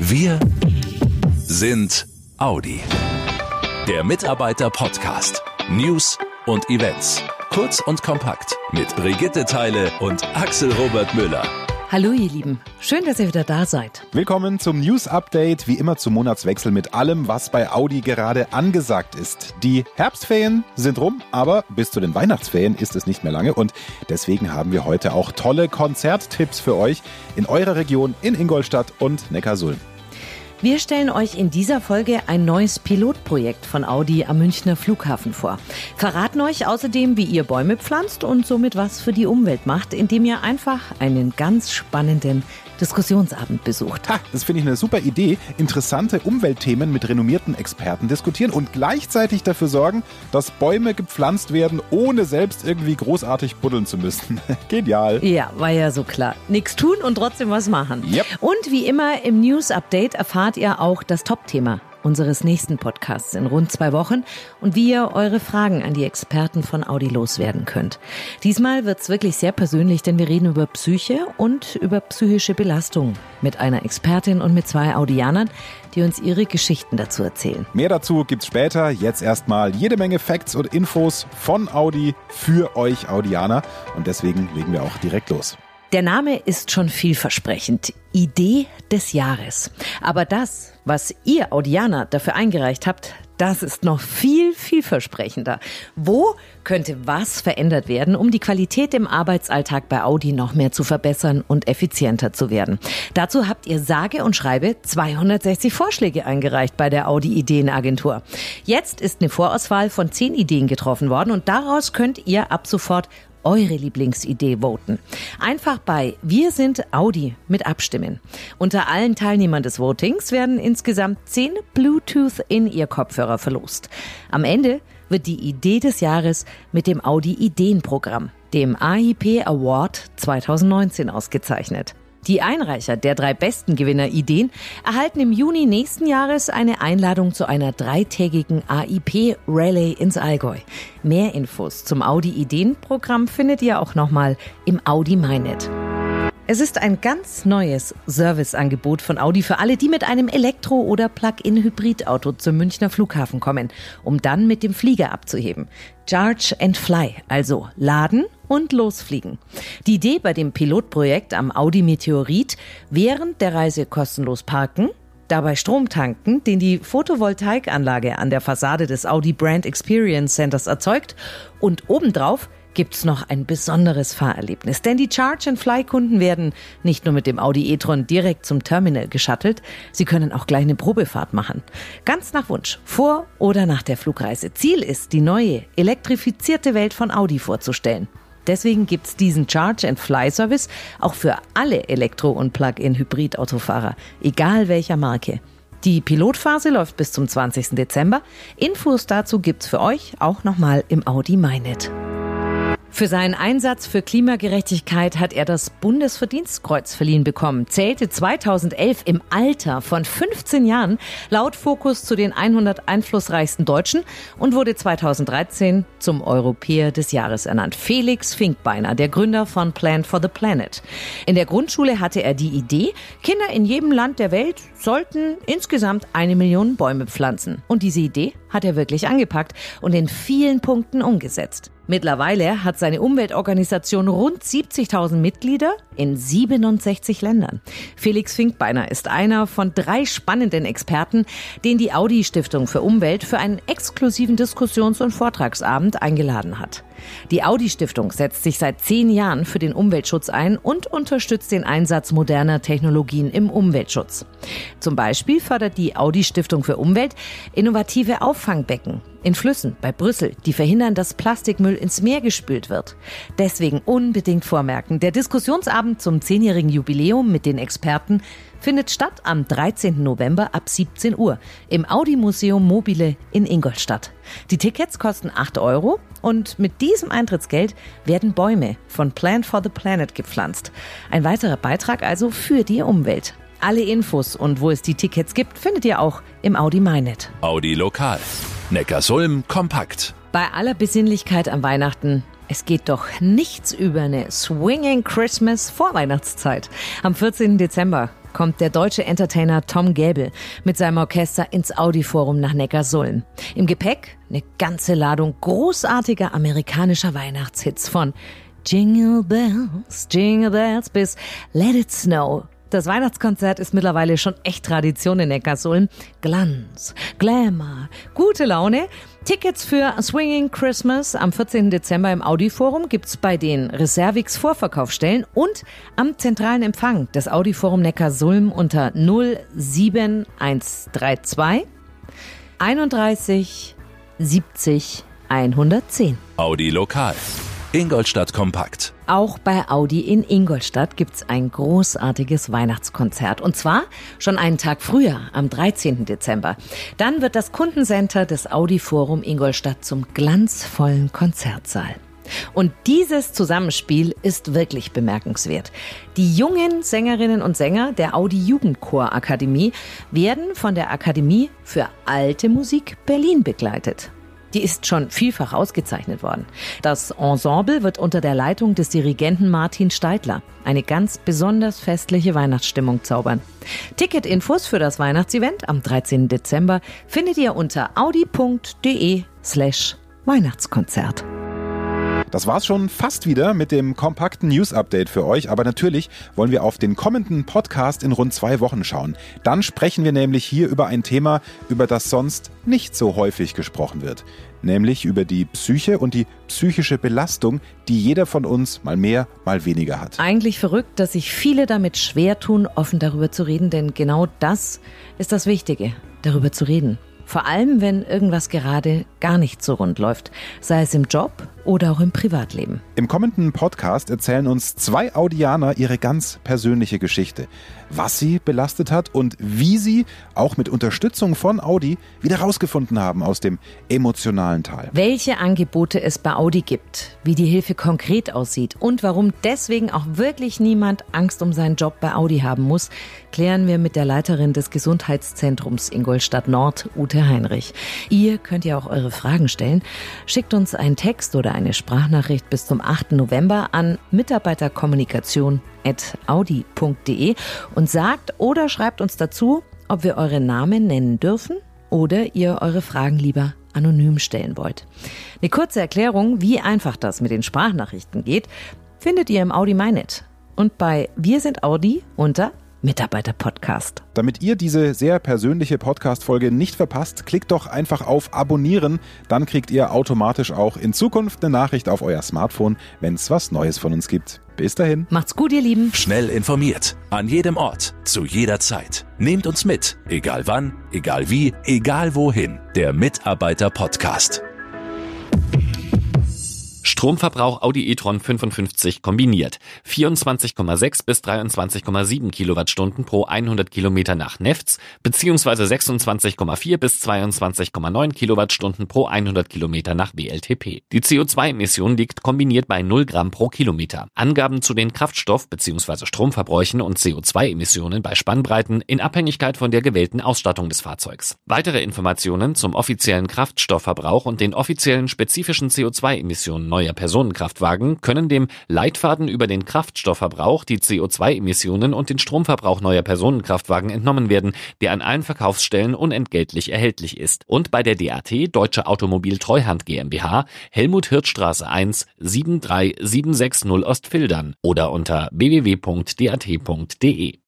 Wir sind Audi. Der Mitarbeiter-Podcast. News und Events. Kurz und kompakt mit Brigitte Teile und Axel Robert Müller. Hallo ihr Lieben, schön, dass ihr wieder da seid. Willkommen zum News Update, wie immer zum Monatswechsel mit allem, was bei Audi gerade angesagt ist. Die Herbstferien sind rum, aber bis zu den Weihnachtsferien ist es nicht mehr lange und deswegen haben wir heute auch tolle Konzerttipps für euch in eurer Region in Ingolstadt und Neckarsulm. Wir stellen euch in dieser Folge ein neues Pilotprojekt von Audi am Münchner Flughafen vor. Verraten euch außerdem, wie ihr Bäume pflanzt und somit was für die Umwelt macht, indem ihr einfach einen ganz spannenden Diskussionsabend besucht. Ha, das finde ich eine super Idee. Interessante Umweltthemen mit renommierten Experten diskutieren und gleichzeitig dafür sorgen, dass Bäume gepflanzt werden, ohne selbst irgendwie großartig buddeln zu müssen. Genial. Ja, war ja so klar. Nichts tun und trotzdem was machen. Yep. Und wie immer im News Update erfahrt ihr auch das Top-Thema unseres nächsten Podcasts in rund zwei Wochen und wie ihr eure Fragen an die Experten von Audi loswerden könnt. Diesmal wird's wirklich sehr persönlich, denn wir reden über Psyche und über psychische Belastung mit einer Expertin und mit zwei Audianern, die uns ihre Geschichten dazu erzählen. Mehr dazu gibt's später. Jetzt erstmal jede Menge Facts und Infos von Audi für euch Audianer und deswegen legen wir auch direkt los. Der Name ist schon vielversprechend. Idee des Jahres. Aber das, was ihr Audianer dafür eingereicht habt, das ist noch viel, vielversprechender. Wo könnte was verändert werden, um die Qualität im Arbeitsalltag bei Audi noch mehr zu verbessern und effizienter zu werden? Dazu habt ihr sage und schreibe 260 Vorschläge eingereicht bei der Audi Ideenagentur. Jetzt ist eine Vorauswahl von 10 Ideen getroffen worden und daraus könnt ihr ab sofort eure Lieblingsidee voten. Einfach bei Wir sind Audi mit abstimmen. Unter allen Teilnehmern des Votings werden insgesamt 10 Bluetooth in ihr Kopfhörer verlost. Am Ende wird die Idee des Jahres mit dem Audi Ideenprogramm, dem AIP Award 2019 ausgezeichnet. Die Einreicher der drei besten Gewinnerideen erhalten im Juni nächsten Jahres eine Einladung zu einer dreitägigen AIP Rallye ins Allgäu. Mehr Infos zum Audi Ideenprogramm findet ihr auch nochmal im Audi MyNet. Es ist ein ganz neues Serviceangebot von Audi für alle, die mit einem Elektro- oder Plug-in-Hybridauto zum Münchner Flughafen kommen, um dann mit dem Flieger abzuheben. Charge and Fly, also laden und losfliegen. Die Idee bei dem Pilotprojekt am Audi Meteorit, während der Reise kostenlos parken, dabei Strom tanken, den die Photovoltaikanlage an der Fassade des Audi Brand Experience Centers erzeugt und obendrauf gibt's noch ein besonderes Fahrerlebnis. Denn die Charge-and-Fly-Kunden werden nicht nur mit dem Audi e-tron direkt zum Terminal geschattelt, sie können auch gleich eine Probefahrt machen. Ganz nach Wunsch, vor oder nach der Flugreise. Ziel ist, die neue, elektrifizierte Welt von Audi vorzustellen. Deswegen gibt's diesen Charge-and-Fly-Service auch für alle Elektro- und Plug-in-Hybrid-Autofahrer, egal welcher Marke. Die Pilotphase läuft bis zum 20. Dezember. Infos dazu gibt's für euch auch nochmal im Audi MyNet. Für seinen Einsatz für Klimagerechtigkeit hat er das Bundesverdienstkreuz verliehen bekommen, zählte 2011 im Alter von 15 Jahren laut Fokus zu den 100 einflussreichsten Deutschen und wurde 2013 zum Europäer des Jahres ernannt. Felix Finkbeiner, der Gründer von Plan for the Planet. In der Grundschule hatte er die Idee, Kinder in jedem Land der Welt sollten insgesamt eine Million Bäume pflanzen. Und diese Idee hat er wirklich angepackt und in vielen Punkten umgesetzt. Mittlerweile hat seine Umweltorganisation rund 70.000 Mitglieder in 67 Ländern. Felix Finkbeiner ist einer von drei spannenden Experten, den die Audi Stiftung für Umwelt für einen exklusiven Diskussions- und Vortragsabend eingeladen hat. Die Audi Stiftung setzt sich seit zehn Jahren für den Umweltschutz ein und unterstützt den Einsatz moderner Technologien im Umweltschutz. Zum Beispiel fördert die Audi Stiftung für Umwelt innovative Auffangbecken in Flüssen bei Brüssel, die verhindern, dass Plastikmüll ins Meer gespült wird. Deswegen unbedingt vormerken, der Diskussionsabend zum zehnjährigen Jubiläum mit den Experten findet statt am 13. November ab 17 Uhr im Audi Museum Mobile in Ingolstadt. Die Tickets kosten 8 Euro und mit diesem Eintrittsgeld werden Bäume von Plan for the Planet gepflanzt. Ein weiterer Beitrag also für die Umwelt. Alle Infos und wo es die Tickets gibt, findet ihr auch im Audi MyNet. Audi Lokal. Neckarsulm kompakt. Bei aller Besinnlichkeit am Weihnachten es geht doch nichts über eine Swinging Christmas Vorweihnachtszeit. Am 14. Dezember kommt der deutsche Entertainer Tom Gäbel mit seinem Orchester ins Audi-Forum nach Neckarsulm. Im Gepäck eine ganze Ladung großartiger amerikanischer Weihnachtshits von Jingle Bells, Jingle Bells bis Let It Snow das Weihnachtskonzert ist mittlerweile schon echt Tradition in Neckarsulm. Glanz, Glamour, gute Laune. Tickets für Swinging Christmas am 14. Dezember im Audi-Forum gibt's bei den Reservix Vorverkaufsstellen und am zentralen Empfang des Audi-Forum Neckarsulm unter 07132 31 70 110. Audi Lokal. Ingolstadt Kompakt. Auch bei Audi in Ingolstadt gibt's ein großartiges Weihnachtskonzert. Und zwar schon einen Tag früher, am 13. Dezember. Dann wird das Kundencenter des Audi Forum Ingolstadt zum glanzvollen Konzertsaal. Und dieses Zusammenspiel ist wirklich bemerkenswert. Die jungen Sängerinnen und Sänger der Audi Jugendchor Akademie werden von der Akademie für alte Musik Berlin begleitet. Die ist schon vielfach ausgezeichnet worden. Das Ensemble wird unter der Leitung des Dirigenten Martin Steidler eine ganz besonders festliche Weihnachtsstimmung zaubern. Ticketinfos für das Weihnachtsevent am 13. Dezember findet ihr unter audi.de slash Weihnachtskonzert. Das war's schon fast wieder mit dem kompakten News Update für euch, aber natürlich wollen wir auf den kommenden Podcast in rund zwei Wochen schauen. Dann sprechen wir nämlich hier über ein Thema, über das sonst nicht so häufig gesprochen wird, nämlich über die Psyche und die psychische Belastung, die jeder von uns mal mehr, mal weniger hat. Eigentlich verrückt, dass sich viele damit schwer tun, offen darüber zu reden, denn genau das ist das Wichtige, darüber zu reden. Vor allem, wenn irgendwas gerade gar nicht so rund läuft, sei es im Job oder auch im Privatleben. Im kommenden Podcast erzählen uns zwei Audianer ihre ganz persönliche Geschichte, was sie belastet hat und wie sie auch mit Unterstützung von Audi wieder rausgefunden haben aus dem emotionalen Teil. Welche Angebote es bei Audi gibt, wie die Hilfe konkret aussieht und warum deswegen auch wirklich niemand Angst um seinen Job bei Audi haben muss, klären wir mit der Leiterin des Gesundheitszentrums Ingolstadt Nord, Ute Heinrich. Ihr könnt ja auch eure Fragen stellen. Schickt uns einen Text oder eine Sprachnachricht bis zum 8. November an mitarbeiterkommunikation.audi.de und sagt oder schreibt uns dazu, ob wir eure Namen nennen dürfen oder ihr eure Fragen lieber anonym stellen wollt. Eine kurze Erklärung, wie einfach das mit den Sprachnachrichten geht, findet ihr im Audi MyNet und bei Wir sind Audi unter Mitarbeiter-Podcast. Damit ihr diese sehr persönliche Podcast-Folge nicht verpasst, klickt doch einfach auf Abonnieren. Dann kriegt ihr automatisch auch in Zukunft eine Nachricht auf euer Smartphone, wenn es was Neues von uns gibt. Bis dahin. Macht's gut, ihr Lieben. Schnell informiert. An jedem Ort. Zu jeder Zeit. Nehmt uns mit. Egal wann, egal wie, egal wohin. Der Mitarbeiter-Podcast. Stromverbrauch Audi e-tron 55 kombiniert. 24,6 bis 23,7 Kilowattstunden pro 100 Kilometer nach Nefts beziehungsweise 26,4 bis 22,9 Kilowattstunden pro 100 Kilometer nach WLTP. Die CO2-Emission liegt kombiniert bei 0 Gramm pro Kilometer. Angaben zu den Kraftstoff- bzw. Stromverbräuchen und CO2-Emissionen bei Spannbreiten in Abhängigkeit von der gewählten Ausstattung des Fahrzeugs. Weitere Informationen zum offiziellen Kraftstoffverbrauch und den offiziellen spezifischen CO2-Emissionen neuer neuer Personenkraftwagen können dem Leitfaden über den Kraftstoffverbrauch, die CO2-Emissionen und den Stromverbrauch neuer Personenkraftwagen entnommen werden, der an allen Verkaufsstellen unentgeltlich erhältlich ist. Und bei der DAT Deutsche Automobil Treuhand GmbH Helmut Hirtstraße 1 73760 Ostfildern oder unter www.dat.de.